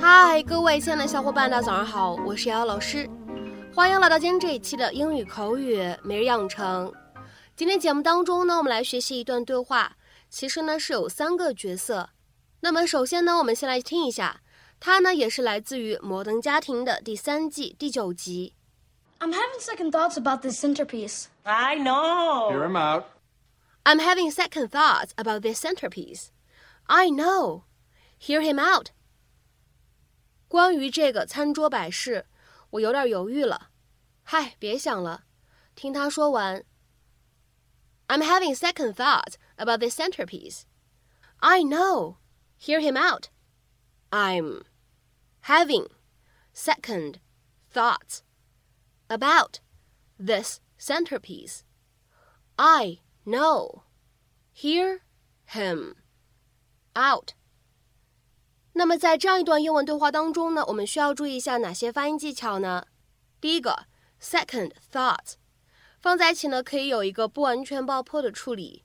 嗨，各位亲爱的小伙伴，大家早上好，我是瑶瑶老师，欢迎来到今天这一期的英语口语每日养成。今天节目当中呢，我们来学习一段对话，其实呢是有三个角色。那么首先呢，我们先来听一下，它呢也是来自于《摩登家庭》的第三季第九集。I'm having second thoughts about this centerpiece. I know. Hear him out. I'm having second thoughts about this centerpiece. I know. Hear him out. 关于这个餐桌摆饰，我有点犹豫了。嗨，别想了，听他说完。I'm having second thoughts about this centerpiece. I know. Hear him out. I'm having second thoughts about this centerpiece. I know. Hear him out. 那么在这样一段英文对话当中呢，我们需要注意一下哪些发音技巧呢？第一个，second thought，放在一起呢可以有一个不完全爆破的处理，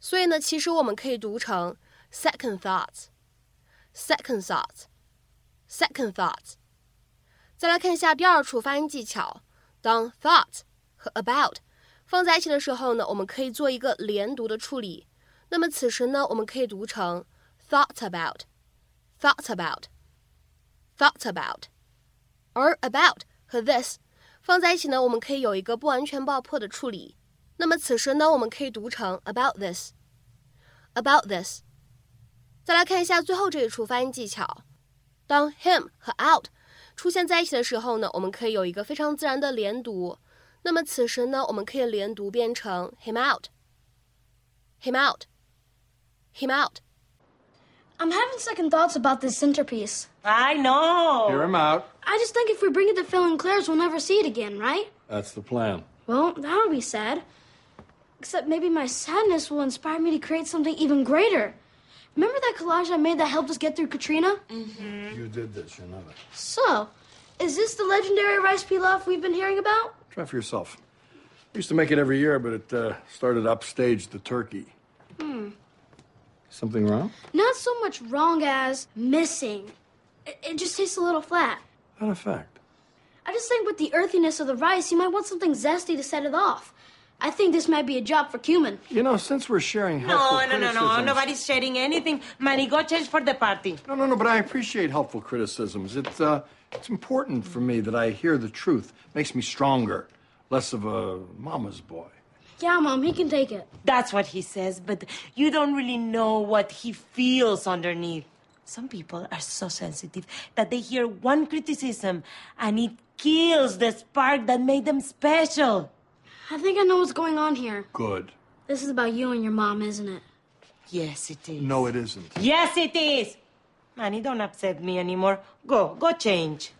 所以呢，其实我们可以读成 second thoughts，second thoughts，second thoughts。再来看一下第二处发音技巧，当 thought 和 about 放在一起的时候呢，我们可以做一个连读的处理。那么此时呢，我们可以读成 thought about。thought about, thought about，而 about 和 this 放在一起呢，我们可以有一个不完全爆破的处理。那么此时呢，我们可以读成 about this，about this。再来看一下最后这一处发音技巧， 当 him 和 out 出现在一起的时候呢，我们可以有一个非常自然的连读。那么此时呢，我们可以连读变成 him out，him out，him out。I'm having second thoughts about this centerpiece. I know. Hear him out. I just think if we bring it to Phil and Claire's, we'll never see it again, right? That's the plan. Well, that would be sad. Except maybe my sadness will inspire me to create something even greater. Remember that collage I made that helped us get through Katrina? Mm-hmm. You did this, you know that. So, is this the legendary rice pilaf we've been hearing about? Try for yourself. We used to make it every year, but it uh, started upstage the turkey. Hmm. Something wrong? Not so much wrong as missing. It, it just tastes a little flat. What effect? I just think with the earthiness of the rice, you might want something zesty to set it off. I think this might be a job for cumin. You know, since we're sharing helpful No, no, no, no. Nobody's sharing anything. Manny, go change for the party. No, no, no, but I appreciate helpful criticisms. It's, uh, it's important for me that I hear the truth. Makes me stronger, less of a mama's boy. Yeah, Mom, he can take it. That's what he says, but you don't really know what he feels underneath. Some people are so sensitive that they hear one criticism and it kills the spark that made them special. I think I know what's going on here. Good. This is about you and your mom, isn't it? Yes, it is. No, it isn't. Yes, it is. Manny, don't upset me anymore. Go, go change.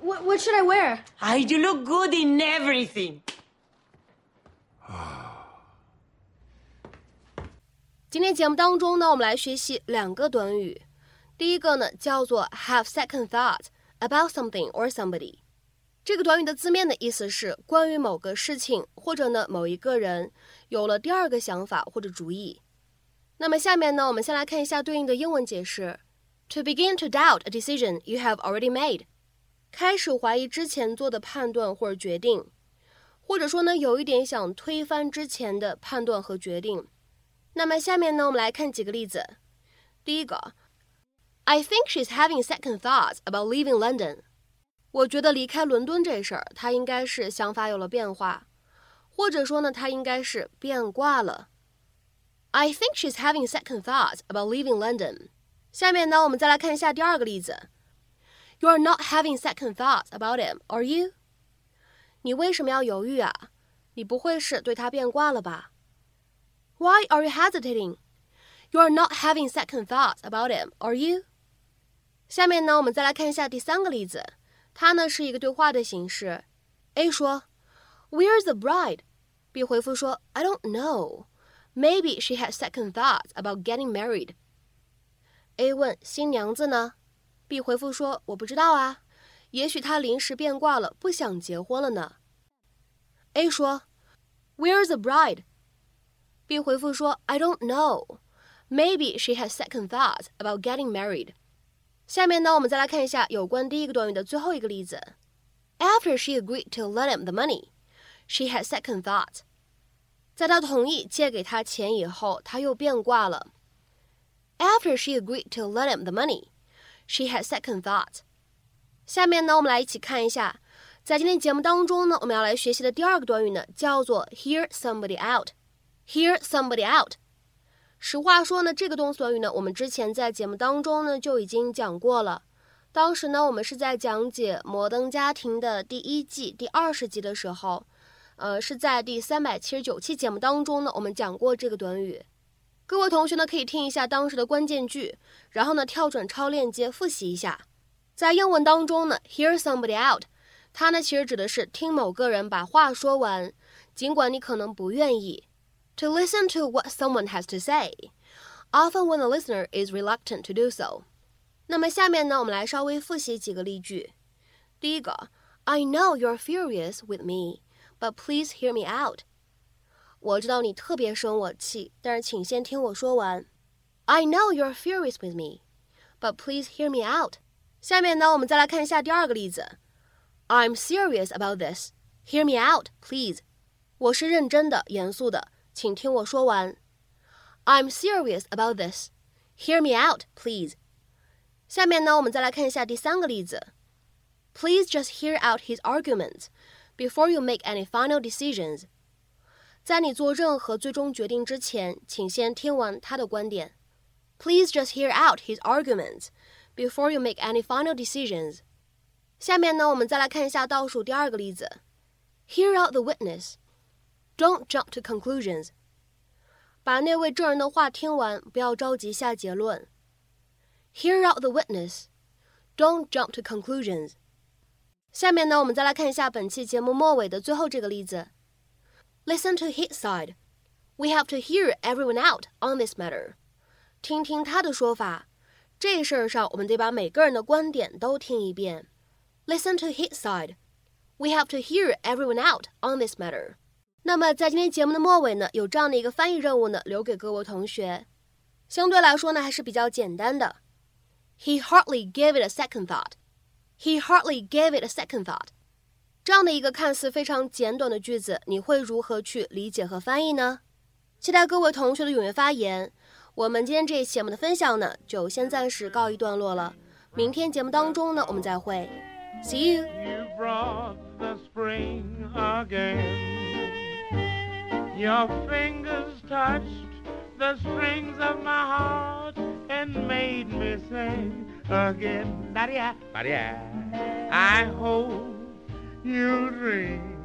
What, what should I wear? Ah, you look good in everything. 今天节目当中呢，我们来学习两个短语。第一个呢叫做 have second thought about something or somebody。 这个短语的字面的意思是关于某个事情或者呢某一个人有了第二个想法或者主意。那么下面呢，我们先来看一下对应的英文解释：To begin to doubt a decision you have already made，开始怀疑之前做的判断或者决定，或者说呢有一点想推翻之前的判断和决定。那么下面呢，我们来看几个例子。第一个，I think she's having second thoughts about leaving London。我觉得离开伦敦这事儿，她应该是想法有了变化，或者说呢，她应该是变卦了。I think she's having second thoughts about leaving London。下面呢，我们再来看一下第二个例子。You are not having second thoughts about him, are you？你为什么要犹豫啊？你不会是对他变卦了吧？Why are you hesitating? You are not having second thoughts about him, are you? 下面呢，我们再来看一下第三个例子， 它呢是一个对话的形式。A 说，Where's the bride? B 回复说，I don't know. Maybe she had second thoughts about getting married. A 问新娘子呢？B 回复说，我不知道啊，也许她临时变卦了，不想结婚了呢。A 说，Where's the bride？B 回复说，I don't know。Maybe she has second thoughts about getting married。下面呢，我们再来看一下有关第一个短语的最后一个例子。After she agreed to lend him the money, she had second thought。在他同意借给他钱以后，他又变卦了。After she agreed to lend him the money, she had second thought。下面呢，我们来一起看一下，在今天节目当中呢，我们要来学习的第二个短语呢，叫做 hear somebody out。hear somebody out。实话说呢，这个动词短语呢，我们之前在节目当中呢就已经讲过了。当时呢，我们是在讲解《摩登家庭》的第一季第二十集的时候，呃，是在第三百七十九期节目当中呢，我们讲过这个短语。各位同学呢，可以听一下当时的关键句，然后呢，跳转超链接复习一下。在英文当中呢，hear somebody out，它呢其实指的是听某个人把话说完，尽管你可能不愿意。To listen to what someone has to say, often when the listener is reluctant to do so. 那么下面呢，我们来稍微复习几个例句。第一个，I know you're furious with me, but please hear me out. 我知道你特别生我气，但是请先听我说完。I know you're furious with me, but please hear me out. 下面呢，我们再来看一下第二个例子。I'm serious about this. Hear me out, please. 我是认真的、严肃的。 请听我说完。I'm serious about this. Hear me out, please. 下面呢，我们再来看一下第三个例子。Please just hear out his arguments before you make any final decisions. 在你做任何最终决定之前，请先听完他的观点。Please just hear out his arguments before you make any final decisions. 下面呢，我们再来看一下倒数第二个例子。Hear out the witness. Don't jump to conclusions. 把那位证人的话听完，不要着急下结论。Hear out the witness. Don't jump to conclusions. 下面呢，我们再来看一下本期节目末尾的最后这个例子。Listen to his side. We have to hear everyone out on this matter. 听听他的说法。这事儿上，我们得把每个人的观点都听一遍。Listen to his side. We have to hear everyone out on this matter. 那么在今天节目的末尾呢，有这样的一个翻译任务呢，留给各位同学。相对来说呢，还是比较简单的。He hardly gave it a second thought. He hardly gave it a second thought. 这样的一个看似非常简短的句子，你会如何去理解和翻译呢？期待各位同学的踊跃发言。我们今天这一期节目的分享呢，就先暂时告一段落了。明天节目当中呢，我们再会。See you. Your fingers touched the strings of my heart and made me sing again. I hope you dream